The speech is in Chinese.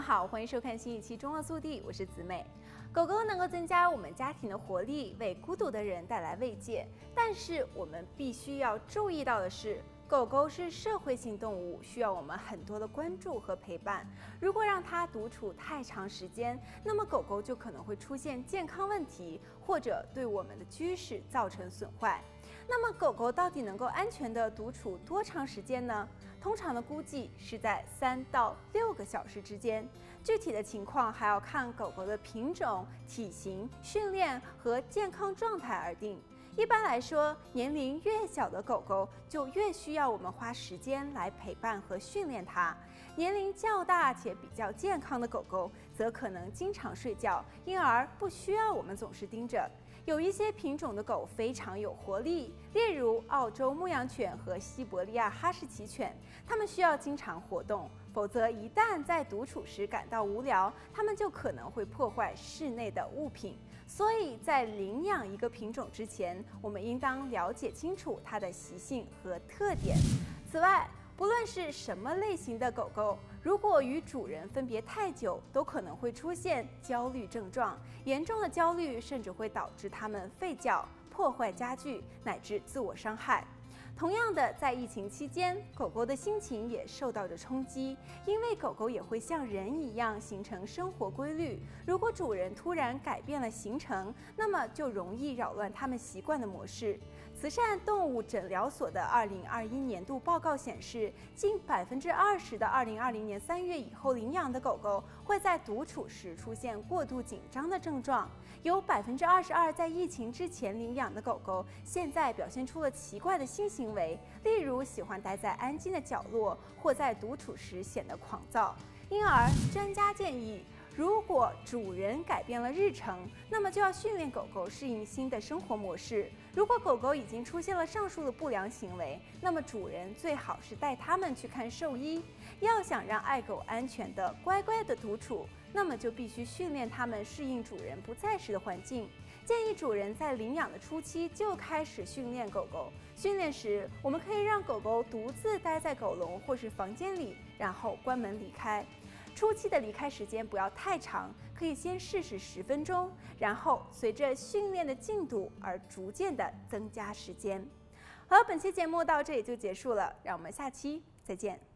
好，欢迎收看新一期《中澳速递》，我是子美。狗狗能够增加我们家庭的活力，为孤独的人带来慰藉。但是我们必须要注意到的是，狗狗是社会性动物，需要我们很多的关注和陪伴。如果让它独处太长时间，那么狗狗就可能会出现健康问题，或者对我们的居室造成损坏。那么狗狗到底能够安全地独处多长时间呢？通常的估计是在三到六个小时之间，具体的情况还要看狗狗的品种、体型、训练和健康状态而定。一般来说，年龄越小的狗狗就越需要我们花时间来陪伴和训练它；年龄较大且比较健康的狗狗则可能经常睡觉，因而不需要我们总是盯着。有一些品种的狗非常有活力，例如澳洲牧羊犬和西伯利亚哈士奇犬，它们需要经常活动，否则一旦在独处时感到无聊，它们就可能会破坏室内的物品。所以在领养一个品种之前，我们应当了解清楚它的习性和特点。此外，不论是什么类型的狗狗，如果与主人分别太久，都可能会出现焦虑症状。严重的焦虑甚至会导致它们吠叫、破坏家具，乃至自我伤害。同样的，在疫情期间，狗狗的心情也受到着冲击，因为狗狗也会像人一样形成生活规律。如果主人突然改变了行程，那么就容易扰乱它们习惯的模式。慈善动物诊疗所的二零二一年度报告显示，近百分之二十的二零二零年三月以后领养的狗狗会在独处时出现过度紧张的症状，有百分之二十二在疫情之前领养的狗狗现在表现出了奇怪的新型行为，例如喜欢待在安静的角落，或在独处时显得狂躁。因而，专家建议，如果主人改变了日程，那么就要训练狗狗适应新的生活模式。如果狗狗已经出现了上述的不良行为，那么主人最好是带它们去看兽医。要想让爱狗安全地乖乖地独处，那么就必须训练它们适应主人不在时的环境。建议主人在领养的初期就开始训练狗狗。训练时，我们可以让狗狗独自待在狗笼或是房间里，然后关门离开。初期的离开时间不要太长，可以先试试十分钟，然后随着训练的进度而逐渐的增加时间。好，本期节目到这里就结束了，让我们下期再见。